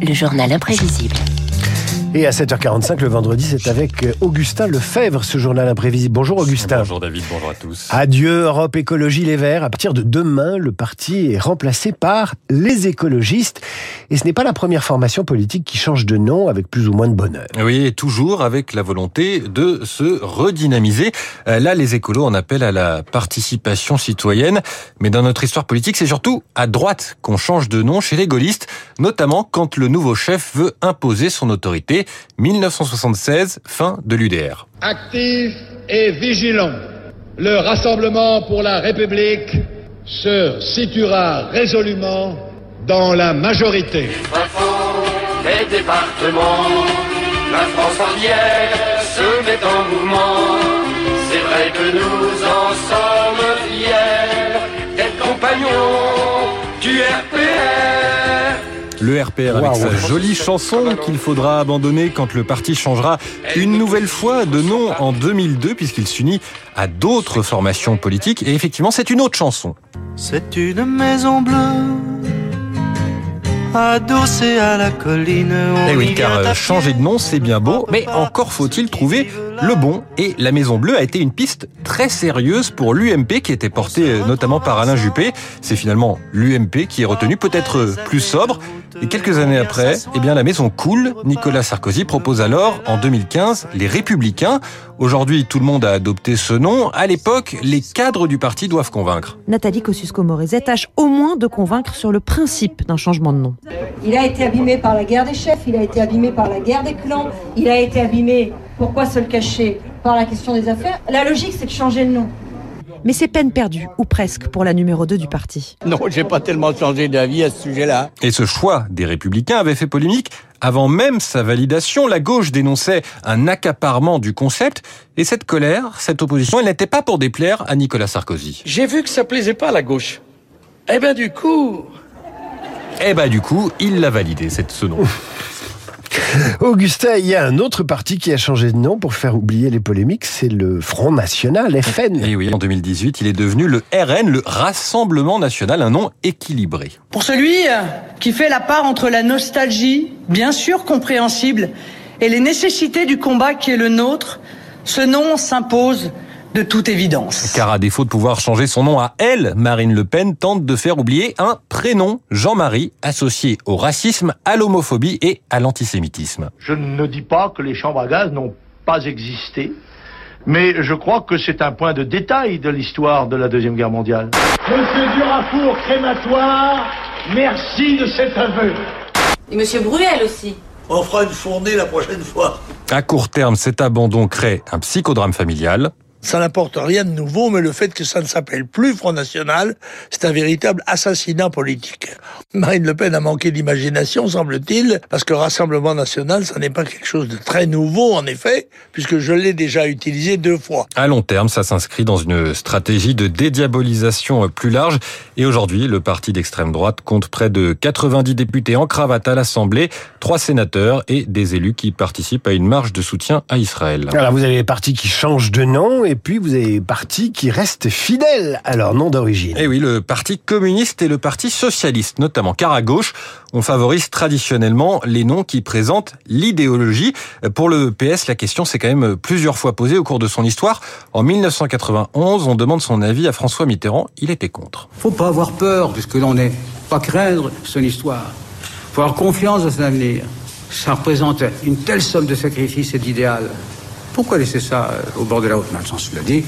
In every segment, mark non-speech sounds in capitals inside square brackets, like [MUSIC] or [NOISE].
Le journal imprévisible. Et à 7h45 le vendredi, c'est avec Augustin Lefebvre, ce journal imprévisible. Bonjour Augustin. Bonjour David, bonjour à tous. Adieu Europe Écologie Les Verts. À partir de demain, le parti est remplacé par les écologistes. Et ce n'est pas la première formation politique qui change de nom avec plus ou moins de bonheur. Oui, et toujours avec la volonté de se redynamiser. Euh, là, les écolos en appellent à la participation citoyenne. Mais dans notre histoire politique, c'est surtout à droite qu'on change de nom chez les gaullistes, notamment quand le nouveau chef veut imposer son autorité 1976, fin de l'UDR. Actif et vigilant, le Rassemblement pour la République se situera résolument dans la majorité. Les départements, la France entière se met en mouvement. C'est vrai que nous en sommes fiers, d'être compagnons du RPR. Le RPR avec sa jolie chanson qu'il faudra abandonner quand le parti changera une nouvelle fois de nom en 2002 puisqu'il s'unit à d'autres formations politiques. Et effectivement, c'est une autre chanson. C'est une maison bleue adossée à la colline. Eh oui, car euh, changer de nom, c'est bien beau, mais encore faut-il trouver le bon. Et la Maison Bleue a été une piste très sérieuse pour l'UMP qui était portée euh, notamment par Alain Juppé. C'est finalement l'UMP qui est retenu, peut-être plus sobre. Et quelques années après, eh bien, la maison coule. Nicolas Sarkozy propose alors, en 2015, les Républicains. Aujourd'hui, tout le monde a adopté ce nom. À l'époque, les cadres du parti doivent convaincre. Nathalie Kosciusko-Morizet tâche au moins de convaincre sur le principe d'un changement de nom. Il a été abîmé par la guerre des chefs, il a été abîmé par la guerre des clans, il a été abîmé, pourquoi se le cacher, par la question des affaires? La logique, c'est de changer de nom. Mais c'est peine perdue, ou presque, pour la numéro 2 du parti. Non, j'ai pas tellement changé d'avis à ce sujet-là. Et ce choix des républicains avait fait polémique. Avant même sa validation, la gauche dénonçait un accaparement du concept. Et cette colère, cette opposition, elle n'était pas pour déplaire à Nicolas Sarkozy. J'ai vu que ça plaisait pas à la gauche. Eh ben du coup... Eh ben du coup, il l'a validé, cette, ce nom. [LAUGHS] [LAUGHS] Augustin, il y a un autre parti qui a changé de nom pour faire oublier les polémiques, c'est le Front National, FN. Et oui, en 2018, il est devenu le RN, le Rassemblement National, un nom équilibré. Pour celui euh, qui fait la part entre la nostalgie, bien sûr compréhensible, et les nécessités du combat qui est le nôtre, ce nom s'impose de toute évidence. Car à défaut de pouvoir changer son nom à elle, Marine Le Pen tente de faire oublier un prénom, Jean-Marie, associé au racisme, à l'homophobie et à l'antisémitisme. Je ne dis pas que les chambres à gaz n'ont pas existé, mais je crois que c'est un point de détail de l'histoire de la Deuxième Guerre mondiale. Monsieur Durafour, crématoire, merci de cet aveu. Et Monsieur Bruel aussi. On fera une fournée la prochaine fois. À court terme, cet abandon crée un psychodrame familial. Ça n'apporte rien de nouveau, mais le fait que ça ne s'appelle plus Front National, c'est un véritable assassinat politique. Marine Le Pen a manqué d'imagination, semble-t-il, parce que Rassemblement National, ça n'est pas quelque chose de très nouveau, en effet, puisque je l'ai déjà utilisé deux fois. À long terme, ça s'inscrit dans une stratégie de dédiabolisation plus large. Et aujourd'hui, le parti d'extrême droite compte près de 90 députés en cravate à l'Assemblée, trois sénateurs et des élus qui participent à une marche de soutien à Israël. Alors vous avez les partis qui changent de nom et puis vous avez partis qui restent fidèles à leur nom d'origine. Et oui, le Parti communiste et le Parti socialiste, notamment, car à gauche, on favorise traditionnellement les noms qui présentent l'idéologie. Pour le PS, la question s'est quand même plusieurs fois posée au cours de son histoire. En 1991, on demande son avis à François Mitterrand. Il était contre. Faut pas avoir peur, puisque l'on n'est pas craindre son histoire. Faut avoir confiance dans son avenir. Ça représente une telle somme de sacrifices et d'idéal. Pourquoi laisser ça au bord de la route? Maintenant, cela dit,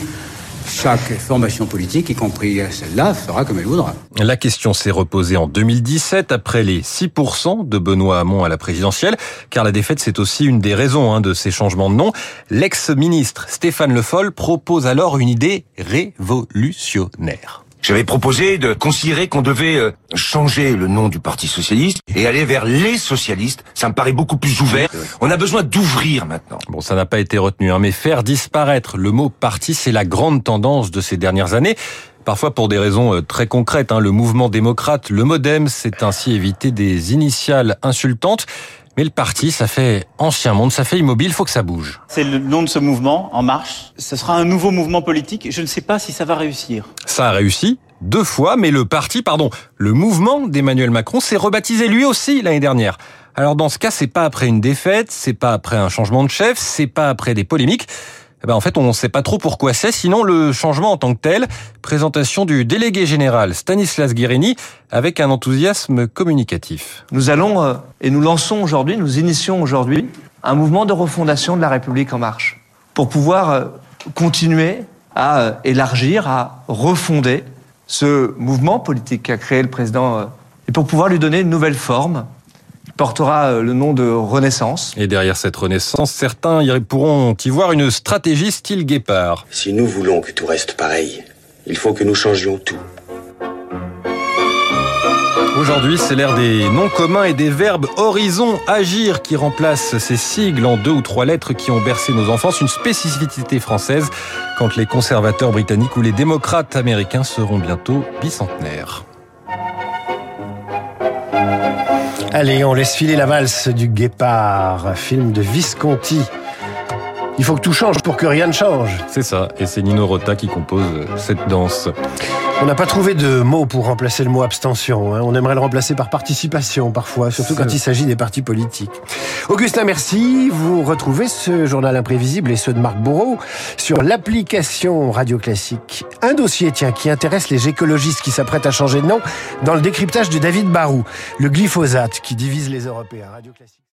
chaque formation politique, y compris celle-là, fera comme elle voudra. La question s'est reposée en 2017 après les 6% de Benoît Hamon à la présidentielle, car la défaite c'est aussi une des raisons hein, de ces changements de nom. L'ex-ministre Stéphane Le Foll propose alors une idée révolutionnaire. J'avais proposé de considérer qu'on devait euh, changer le nom du Parti socialiste et aller vers les socialistes. Ça me paraît beaucoup plus ouvert. On a besoin d'ouvrir maintenant. Bon, ça n'a pas été retenu, hein, mais faire disparaître le mot parti, c'est la grande tendance de ces dernières années. Parfois pour des raisons très concrètes. Hein. Le mouvement démocrate, le MoDem, s'est ainsi évité des initiales insultantes. Mais le parti, ça fait ancien monde, ça fait immobile, faut que ça bouge. C'est le nom de ce mouvement, En Marche. Ce sera un nouveau mouvement politique. Je ne sais pas si ça va réussir. Ça a réussi. deux fois, mais le parti, pardon, le mouvement d'Emmanuel Macron s'est rebaptisé lui aussi l'année dernière. Alors dans ce cas, c'est pas après une défaite, c'est pas après un changement de chef, c'est pas après des polémiques. Eh ben en fait, on ne sait pas trop pourquoi c'est, sinon le changement en tant que tel. Présentation du délégué général Stanislas Guérini avec un enthousiasme communicatif. Nous allons euh, et nous lançons aujourd'hui, nous initions aujourd'hui un mouvement de refondation de la République en marche pour pouvoir euh, continuer à euh, élargir, à refonder ce mouvement politique qu'a créé le président et pour pouvoir lui donner une nouvelle forme, portera euh, le nom de Renaissance. Et derrière cette Renaissance, certains y pourront y voir une stratégie style guépard. Si nous voulons que tout reste pareil, il faut que nous changions tout. Aujourd'hui, c'est l'ère des noms communs et des verbes horizon, agir qui remplacent ces sigles en deux ou trois lettres qui ont bercé nos enfances, une spécificité française quand les conservateurs britanniques ou les démocrates américains seront bientôt bicentenaires. Allez, on laisse filer la valse du guépard, film de Visconti. Il faut que tout change pour que rien ne change. C'est ça, et c'est Nino Rota qui compose cette danse. On n'a pas trouvé de mot pour remplacer le mot abstention. Hein. On aimerait le remplacer par participation parfois, surtout quand il s'agit des partis politiques. Augustin, merci. Vous retrouvez ce journal imprévisible et ceux de Marc Bourreau sur l'application Radio Classique. Un dossier, tiens, qui intéresse les écologistes qui s'apprêtent à changer de nom dans le décryptage de David Barou, le glyphosate qui divise les Européens. Radio Classique.